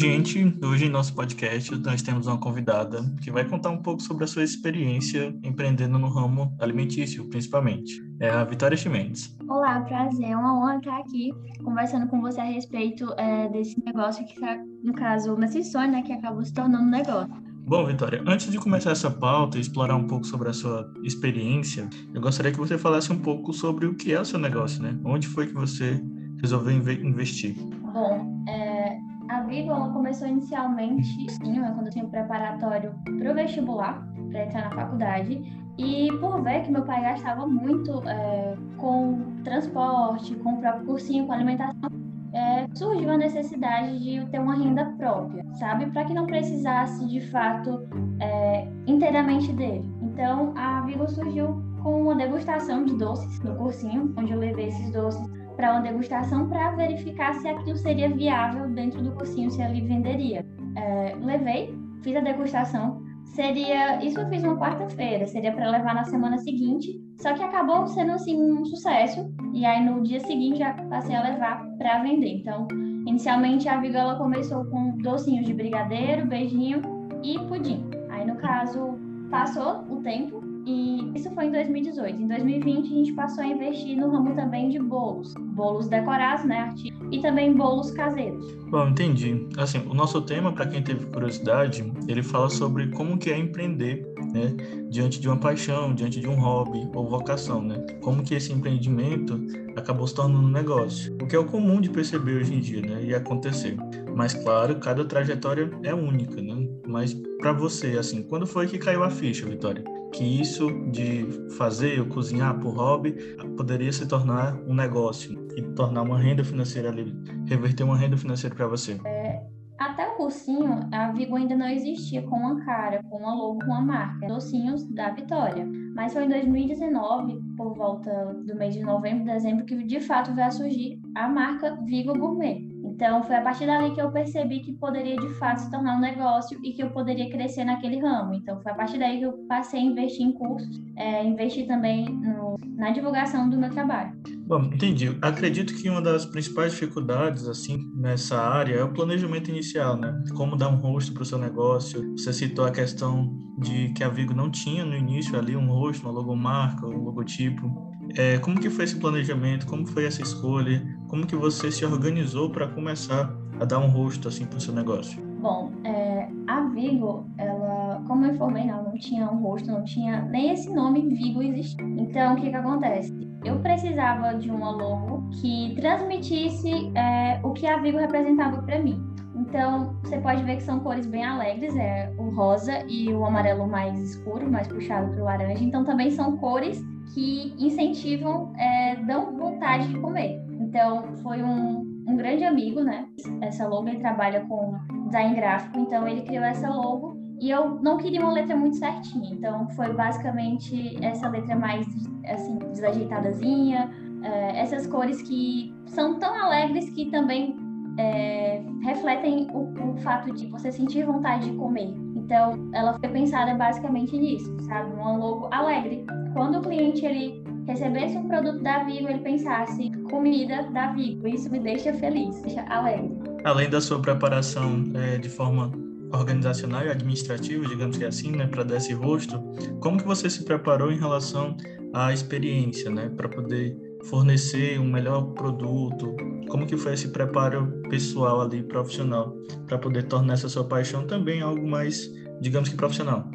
Gente. Hoje em nosso podcast nós temos uma convidada que vai contar um pouco sobre a sua experiência empreendendo no ramo alimentício, principalmente. É a Vitória Chimenez. Olá, prazer. É uma honra estar aqui conversando com você a respeito é, desse negócio que, no caso, nesse sonho, né, que acabou se tornando um negócio. Bom, Vitória, antes de começar essa pauta e explorar um pouco sobre a sua experiência, eu gostaria que você falasse um pouco sobre o que é o seu negócio, né? Onde foi que você resolveu investir? Bom, é, a Vigo ela começou inicialmente, sim, quando eu tinha preparatório para o vestibular, para entrar na faculdade, e por ver que meu pai gastava muito é, com transporte, com o próprio cursinho, com alimentação, é, surgiu a necessidade de ter uma renda própria, sabe? Para que não precisasse de fato é, inteiramente dele. Então a Vigo surgiu com uma degustação de doces no cursinho, onde eu levei esses doces para uma degustação para verificar se aquilo seria viável dentro do cursinho, se ali venderia. É, levei, fiz a degustação. Seria, isso eu fiz uma quarta-feira, seria para levar na semana seguinte, só que acabou sendo assim um sucesso. E aí no dia seguinte já passei a levar para vender. Então, inicialmente a Viga ela começou com docinhos de brigadeiro, beijinho e pudim. Aí no caso passou o tempo, e isso foi em 2018. Em 2020, a gente passou a investir no ramo também de bolos. Bolos decorados, né, e também bolos caseiros. Bom, entendi. Assim, o nosso tema, para quem teve curiosidade, ele fala sobre como que é empreender, né, diante de uma paixão, diante de um hobby ou vocação, né? Como que esse empreendimento acabou se tornando um negócio. O que é o comum de perceber hoje em dia, né, e acontecer. Mas claro, cada trajetória é única, né? Mas para você, assim, quando foi que caiu a ficha, Vitória? que isso de fazer ou cozinhar por hobby poderia se tornar um negócio e tornar uma renda financeira ali, reverter uma renda financeira para você? É, até o cursinho, a Vigo ainda não existia com uma cara, com uma logo, com uma marca. Docinhos da Vitória. Mas foi em 2019, por volta do mês de novembro, dezembro, que de fato veio a surgir a marca Vigo Gourmet. Então, foi a partir dali que eu percebi que poderia de fato se tornar um negócio e que eu poderia crescer naquele ramo. Então, foi a partir daí que eu passei a investir em cursos, é, investir também no, na divulgação do meu trabalho. Bom, entendi. Acredito que uma das principais dificuldades, assim, nessa área é o planejamento inicial, né? Como dar um rosto para o seu negócio. Você citou a questão de que a Vigo não tinha no início ali um rosto, uma logomarca, um logotipo. É, como que foi esse planejamento? Como foi essa escolha? Como que você se organizou para começar a dar um rosto assim para o seu negócio? Bom, é, a Vigo, ela, como eu informei, ela não tinha um rosto, não tinha nem esse nome Vigo existia. Então, o que que acontece? Eu precisava de uma logo que transmitisse é, o que a Vigo representava para mim. Então, você pode ver que são cores bem alegres, é o rosa e o amarelo mais escuro, mais puxado para o laranja. Então, também são cores que incentivam, é, dão vontade de comer. Então, foi um, um grande amigo, né? Essa logo ele trabalha com design gráfico, então ele criou essa logo e eu não queria uma letra muito certinha, então foi basicamente essa letra mais assim desajeitadazinha, é, essas cores que são tão alegres que também é, refletem o, o, fato de você sentir vontade de comer. Então, ela foi pensada basicamente nisso, sabe? Um logo alegre. Quando o cliente ele recebesse um produto da Vigo, ele pensasse comida da Vigo. Isso me deixa feliz, deixa alegre. Além da sua preparação é, de forma organizacional e administrativa, digamos que é assim, né, para dar esse rosto, como que você se preparou em relação à experiência, né, para poder fornecer um melhor produto? Como que foi esse preparo pessoal ali, profissional, para poder tornar essa sua paixão também algo mais, digamos que profissional?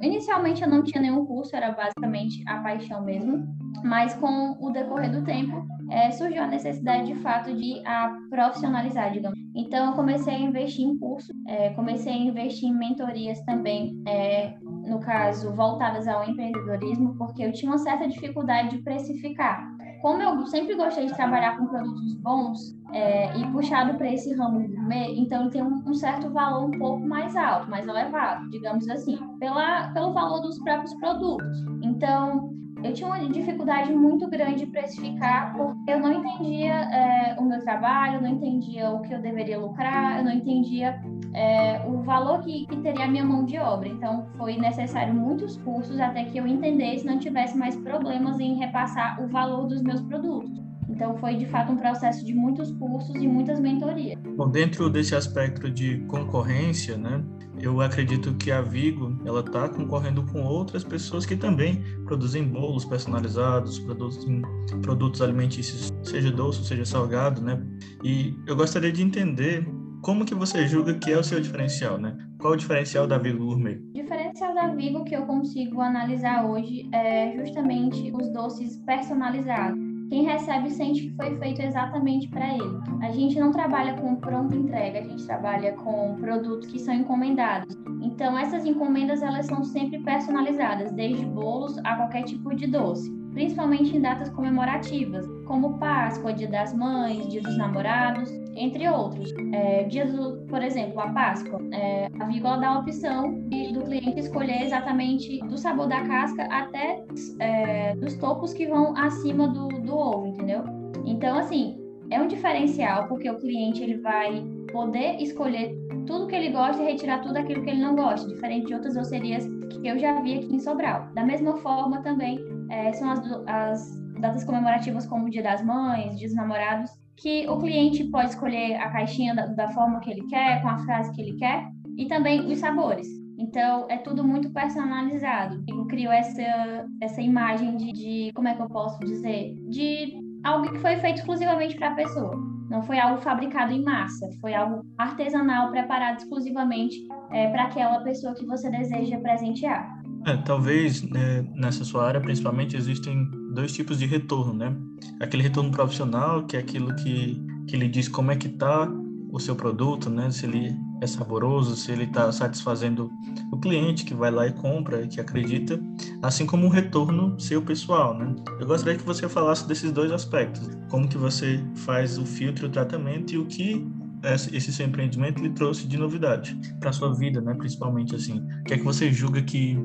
Inicialmente eu não tinha nenhum curso, era basicamente a paixão mesmo, mas com o decorrer do tempo é, surgiu a necessidade de fato de a profissionalizar, digamos. Então eu comecei a investir em curso, é, comecei a investir em mentorias também, é, no caso voltadas ao empreendedorismo, porque eu tinha uma certa dificuldade de precificar como eu sempre gostei de trabalhar com produtos bons é, e puxado para esse ramo gourmet, então ele tem um, um, certo valor um pouco mais alto, mais elevado, digamos assim, pela, pelo valor dos próprios produtos. Então, eu tinha uma dificuldade muito grande de precificar, porque eu não entendia é, o meu trabalho, não entendia o que eu deveria lucrar, eu não entendia é, o valor que, que, teria a minha mão de obra. Então, foi necessário muitos cursos até que eu entendesse, não tivesse mais problemas em repassar o valor dos meus produtos. Então foi de fato um processo de muitos cursos e muitas mentorias. Bom, dentro desse aspecto de concorrência, né, eu acredito que a Vigo ela está concorrendo com outras pessoas que também produzem bolos personalizados, produzem produtos alimentícios, seja doce, seja salgado, né? E eu gostaria de entender como que você julga que é o seu diferencial, né? Qual o diferencial da Vigo Gourmet? O diferencial da Vigo que eu consigo analisar hoje é justamente os doces personalizados quem recebe sente que foi feito exatamente para ele. A gente não trabalha com pronta entrega, a gente trabalha com produtos que são encomendados. Então essas encomendas elas são sempre personalizadas, desde bolos a qualquer tipo de doce principalmente em datas comemorativas, como Páscoa, Dia das Mães, Dia dos Namorados, entre outros. É, dia do, por exemplo, a Páscoa, é, a Vígola dá a opção de, do cliente escolher exatamente do sabor da casca até é, dos topos que vão acima do, do ovo, entendeu? Então, assim, é um diferencial porque o cliente ele vai poder escolher tudo que ele gosta e retirar tudo aquilo que ele não gosta, diferente de outras docerias que eu já vi aqui em Sobral. Da mesma forma também é, são as, as datas comemorativas como o Dia das Mães, Dia dos Namorados, que o cliente pode escolher a caixinha da, da, forma que ele quer, com a frase que ele quer, e também os sabores. Então, é tudo muito personalizado. Eu crio essa, essa imagem de, de, como é que eu posso dizer, de algo que foi feito exclusivamente para a pessoa. Não foi algo fabricado em massa, foi algo artesanal, preparado exclusivamente é, para aquela pessoa que você deseja presentear. É, talvez né, nessa sua área, principalmente, existem dois tipos de retorno, né? Aquele retorno profissional, que é aquilo que, que ele diz como é que está o seu produto, né? Se ele é saboroso, se ele está satisfazendo o cliente que vai lá e compra e que acredita, assim como um retorno seu pessoal, né? Eu gostaria que você falasse desses dois aspectos, como que você faz o filtro, o tratamento e o que esse seu empreendimento lhe trouxe de novidade para sua vida, né? Principalmente assim, o que é que você julga que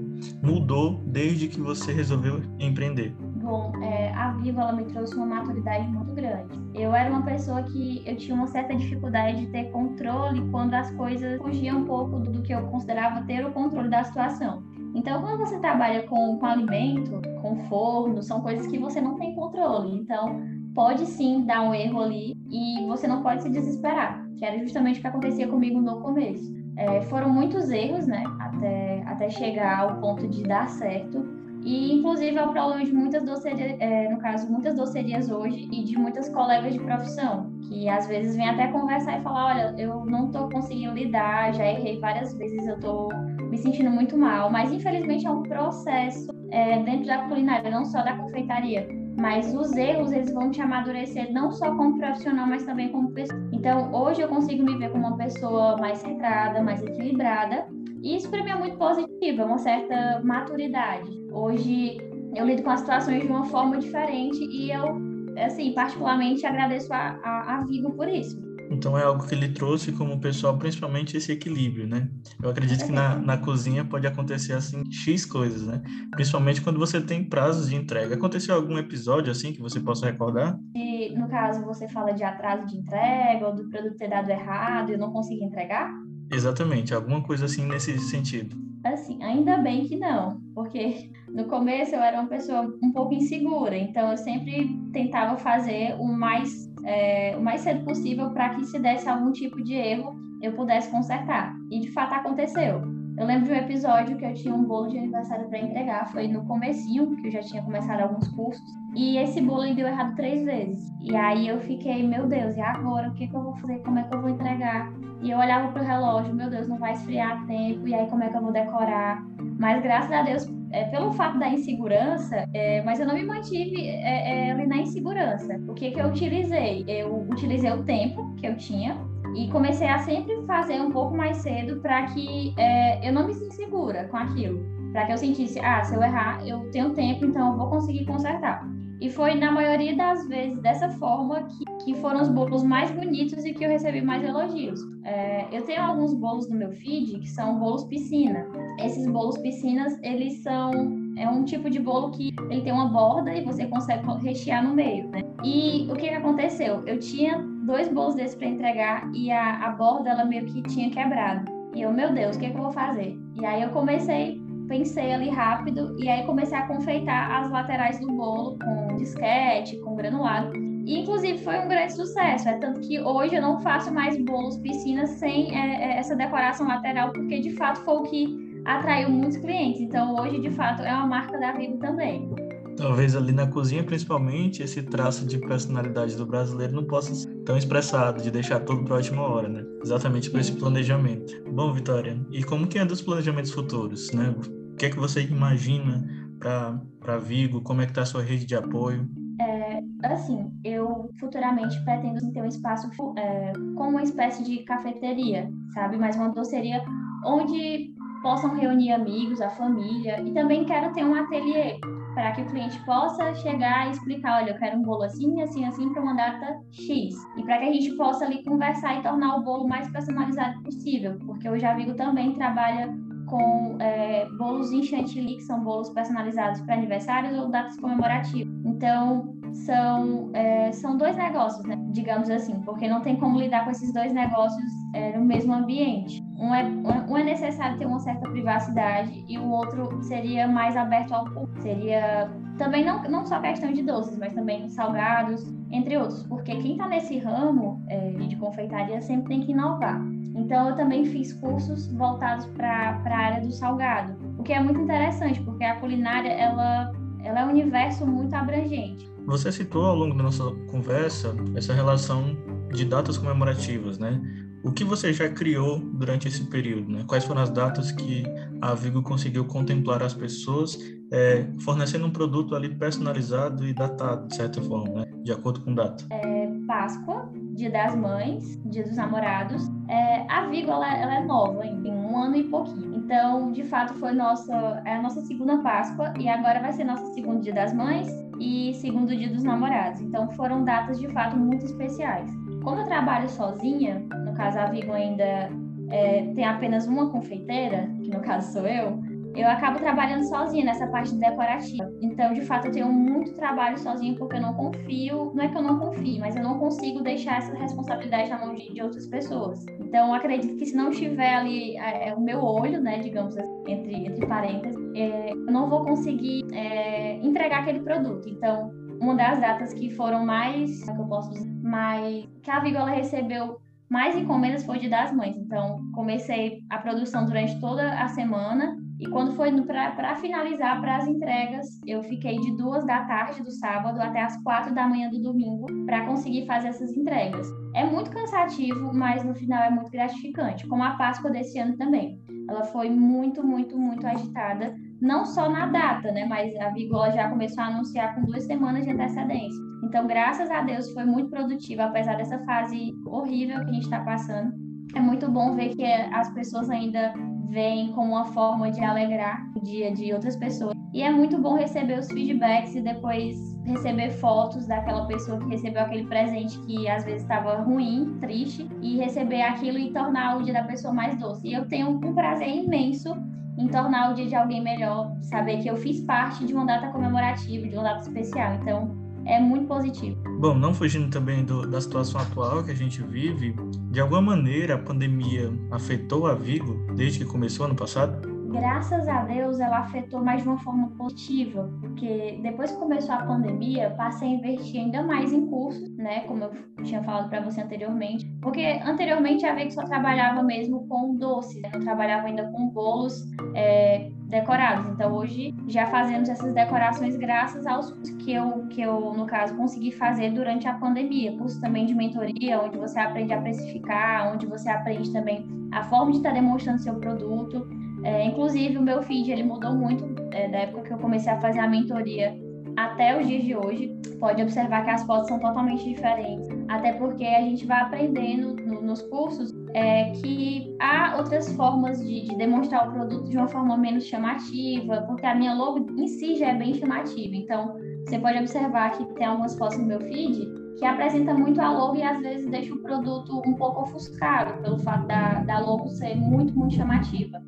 mudou desde que você resolveu empreender? Bom, é, a Viva ela me trouxe uma maturidade muito grande. Eu era uma pessoa que eu tinha uma certa dificuldade de ter controle quando as coisas fugiam um pouco do, que eu considerava ter o controle da situação. Então, quando você trabalha com, com alimento, com forno, são coisas que você não tem controle. Então, pode sim dar um erro ali e você não pode se desesperar, que era justamente o que acontecia comigo no começo. É, foram muitos erros, né, até, até chegar ao ponto de dar certo. E, inclusive, é o problema de muitas docerias, é, no caso, muitas docerias hoje e de muitas colegas de profissão, que às vezes vêm até conversar e falar: olha, eu não estou conseguindo lidar, já errei várias vezes, eu estou me sentindo muito mal. Mas, infelizmente, é um processo é, dentro da culinária, não só da confeitaria mas os erros eles vão te amadurecer não só como profissional, mas também como pessoa. Então, hoje eu consigo me ver como uma pessoa mais centrada, mais equilibrada, e isso para mim é muito positivo, é uma certa maturidade. Hoje eu lido com as situações de uma forma diferente e eu, assim, particularmente agradeço a, a, a Vigo por isso. Então é algo que ele trouxe como pessoal, principalmente esse equilíbrio, né? Eu acredito que na, na cozinha pode acontecer assim X coisas, né? Principalmente quando você tem prazos de entrega. Aconteceu algum episódio assim que você possa recordar? E, no caso, você fala de atraso de entrega ou do produto ter dado errado e eu não consegui entregar? Exatamente, alguma coisa assim nesse sentido. Assim, ainda bem que não, porque no começo eu era uma pessoa um pouco insegura, então eu sempre tentava fazer o mais é, o mais cedo possível para que se desse algum tipo de erro eu pudesse consertar. E de fato aconteceu. Eu lembro de um episódio que eu tinha um bolo de aniversário para entregar, foi no comecinho, que eu já tinha começado alguns cursos, e esse bolo deu errado três vezes. E aí eu fiquei, meu Deus, e agora? O que, que eu vou fazer? Como é que eu vou entregar? E eu olhava pro relógio, meu Deus, não vai esfriar tempo, e aí como é que eu vou decorar? Mas graças a Deus, é, pelo fato da insegurança, é, mas eu não me mantive é, é ali na insegurança. O que, que eu utilizei? Eu utilizei o tempo que eu tinha e comecei a sempre fazer um pouco mais cedo para que é, eu não me segura com aquilo. Para que eu sentisse, ah, se eu errar, eu tenho tempo, então eu vou conseguir consertar. E foi na maioria das vezes dessa forma que, que foram os bolos mais bonitos e que eu recebi mais elogios. É, eu tenho alguns bolos no meu feed que são bolos piscina. Esses bolos piscinas, eles são é um tipo de bolo que ele tem uma borda e você consegue rechear no meio, né? E o que, que aconteceu? Eu tinha dois bolos desses para entregar e a, a borda ela meio que tinha quebrado. E eu, meu Deus, o que, que eu vou fazer? E aí eu comecei pensei ali rápido e aí comecei a confeitar as laterais do bolo com disquete, com granulado. E, inclusive, foi um grande sucesso. É tanto que hoje eu não faço mais bolos piscina sem é, é, essa decoração lateral, porque de fato foi o que atraiu muitos clientes. Então, hoje, de fato, é uma marca da Vivo também. Talvez ali na cozinha, principalmente, esse traço de personalidade do brasileiro não possa ser tão expressado, de deixar tudo para a última hora, né? Exatamente por esse planejamento. Bom, Vitória, e como que é dos planejamentos futuros, né? O que é que você imagina para Vigo? Como é que está a sua rede de apoio? É, assim, eu futuramente pretendo ter um espaço é, com uma espécie de cafeteria, sabe? Mas uma doceria onde possam reunir amigos, a família, e também quero ter um ateliê para que o cliente possa chegar e explicar, olha, eu quero um bolo assim, assim, assim para uma data X. E para que a gente possa ali conversar e tornar o bolo mais personalizado possível, porque o Javigo também trabalha com é, bolos em chantilly, que são bolos personalizados para aniversários ou datas comemorativas. Então, são, é, são dois negócios, né? digamos assim, porque não tem como lidar com esses dois negócios é, no mesmo ambiente. Um é, um é necessário ter uma certa privacidade e o outro seria mais aberto ao público. Seria também não, não só questão de doces, mas também salgados, entre outros, porque quem está nesse ramo é, de confeitaria sempre tem que inovar. Então, eu também fiz cursos voltados para a área do salgado, o que é muito interessante, porque a culinária ela, ela é um universo muito abrangente. Você citou ao longo da nossa conversa essa relação de datas comemorativas, né? O que você já criou durante esse período? Né? Quais foram as datas que a Vigo conseguiu contemplar as pessoas, é, fornecendo um produto ali personalizado e datado, de certa forma, né? de acordo com data? É, Páscoa, Dia das Mães, Dia dos Namorados. É, a Vigo ela, ela, é nova, tem um ano e pouquinho. Então, de fato, foi nossa, é a nossa segunda Páscoa e agora vai ser nosso segundo Dia das Mães e segundo Dia dos Namorados. Então, foram datas de fato muito especiais. Como eu trabalho sozinha, no caso a Vigo ainda é, tem apenas uma confeiteira, que no caso sou eu, eu acabo trabalhando sozinha nessa parte decorativa. Então, de fato, eu tenho muito trabalho sozinha porque eu não confio, não é que eu não confio, mas eu não consigo deixar essa responsabilidade na mão de, de outras pessoas. Então, acredito que se não tiver ali é, é, o meu olho, né, digamos assim, entre, entre parênteses, é, eu não vou conseguir é, entregar aquele produto. Então, uma das datas que foram mais, que eu posso dizer, mais que a Vigola recebeu mais encomendas foi de das mães. Então, comecei a produção durante toda a semana e quando foi para finalizar para as entregas, eu fiquei de duas da tarde do sábado até as quatro da manhã do domingo para conseguir fazer essas entregas. É muito cansativo, mas no final é muito gratificante, como a Páscoa desse ano também. Ela foi muito, muito, muito agitada, não só na data, né? Mas a Vigola já começou a anunciar com duas semanas de antecedência. Então, graças a Deus, foi muito produtiva, apesar dessa fase horrível que a gente está passando. É muito bom ver que as pessoas ainda vem como uma forma de alegrar o dia de outras pessoas. E é muito bom receber os feedbacks e depois receber fotos daquela pessoa que recebeu aquele presente que às vezes estava ruim, triste, e receber aquilo e tornar o dia da pessoa mais doce. E eu tenho um prazer imenso em tornar o dia de alguém melhor, saber que eu fiz parte de uma data comemorativa, de uma data especial. Então, é muito positivo. Bom, não fugindo também do, da situação atual que a gente vive, de alguma maneira a pandemia afetou a Vigo desde que começou ano passado? graças a Deus, ela afetou mais de uma forma positiva, porque depois que começou a pandemia, passei a investir ainda mais em cursos, né, como eu tinha falado para você anteriormente, porque anteriormente a VEG só trabalhava mesmo com doces, né? não trabalhava ainda com bolos é, decorados. Então hoje já fazemos essas decorações graças aos que eu, que eu, no caso, consegui fazer durante a pandemia. Cursos também de mentoria, onde você aprende a precificar, onde você aprende também a forma de estar demonstrando seu produto. É, inclusive, o meu feed ele mudou muito é, da época que eu comecei a fazer a mentoria até os dias de hoje. Pode observar que as fotos são totalmente diferentes, até porque a gente vai aprendendo no, nos cursos é, que há outras formas de, de, demonstrar o produto de uma forma menos chamativa, porque a minha logo em si já é bem chamativa. Então, você pode observar que tem algumas fotos no meu feed que apresenta muito a logo e às vezes deixa o produto um pouco ofuscado pelo fato da, da logo ser muito, muito chamativa.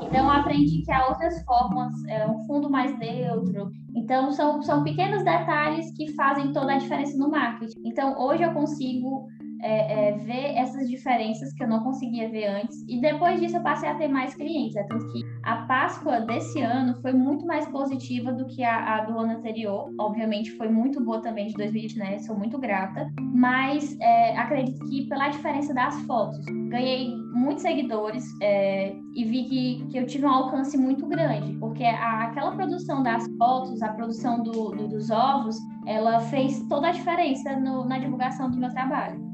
Então, aprendi que há outras formas, é, um fundo mais neutro. Então, são, são pequenos detalhes que fazem toda a diferença no marketing. Então, hoje eu consigo é, é, ver essas diferenças que eu não conseguia ver antes. E depois disso eu passei a ter mais clientes. É tanto que a Páscoa desse ano foi muito mais positiva do que a, a do ano anterior. Obviamente foi muito boa também de 2020, né? Sou muito grata. Mas é, acredito que pela diferença das fotos, ganhei muitos seguidores é, e vi que, que eu tive um alcance muito grande. Porque a, aquela produção das fotos, a produção do, do, dos ovos, ela fez toda a diferença no, na divulgação do meu trabalho.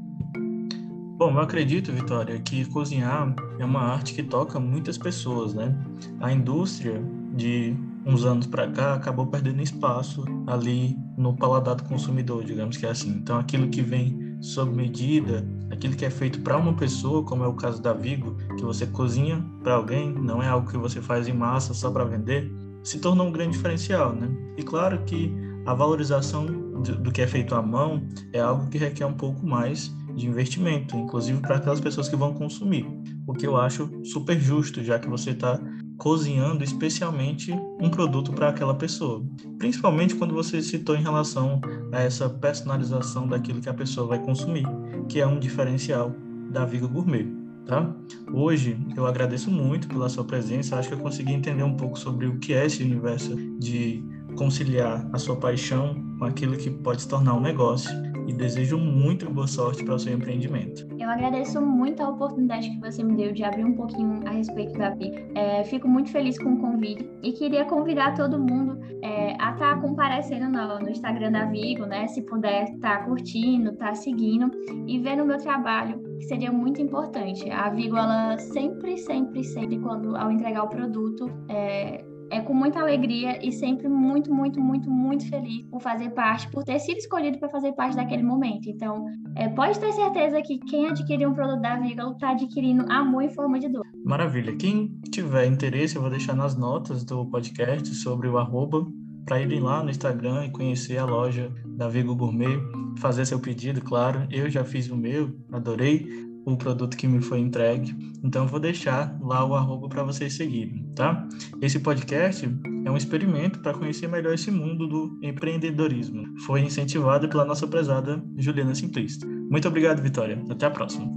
Bom, eu acredito, Vitória, que cozinhar é uma arte que toca muitas pessoas, né? A indústria de uns anos para cá acabou perdendo espaço ali no paladar do consumidor, digamos que é assim. Então, aquilo que vem sob medida, aquilo que é feito para uma pessoa, como é o caso da Vigo, que você cozinha para alguém, não é algo que você faz em massa só para vender, se tornou um grande diferencial, né? E claro que a valorização do que é feito à mão é algo que requer um pouco mais de investimento, inclusive para aquelas pessoas que vão consumir, o que eu acho super justo, já que você está cozinhando especialmente um produto para aquela pessoa. Principalmente quando você citou em relação a essa personalização daquilo que a pessoa vai consumir, que é um diferencial da Viga Gourmet. Tá? Hoje eu agradeço muito pela sua presença. Acho que eu consegui entender um pouco sobre o que é esse universo de conciliar a sua paixão aquilo que pode se tornar um negócio e desejo muito boa sorte para o seu empreendimento. Eu agradeço muito a oportunidade que você me deu de abrir um pouquinho a respeito da Vi. É, fico muito feliz com o convite e queria convidar todo mundo é, a estar tá comparecendo no, no, Instagram da Vigo, né? Se puder estar tá curtindo, estar tá seguindo e vendo o meu trabalho, que seria muito importante. A Vigo, ela sempre, sempre, sempre, quando ao entregar o produto, é, é com muita alegria e sempre muito, muito, muito, muito feliz por fazer parte, por ter sido escolhido para fazer parte daquele momento. Então, é, pode ter certeza que quem adquirir um produto da Vigalo está adquirindo amor em forma de dor. Maravilha. Quem tiver interesse, eu vou deixar nas notas do podcast sobre o arroba para irem lá no Instagram e conhecer a loja da Vigo Gourmet, fazer seu pedido, claro. Eu já fiz o meu, adorei o produto que me foi entregue. Então, vou deixar lá o arroba para vocês seguirem, tá? Esse podcast é um experimento para conhecer melhor esse mundo do empreendedorismo. Foi incentivado pela nossa prezada Juliana Simplista. Muito obrigado, Vitória. Até a próxima.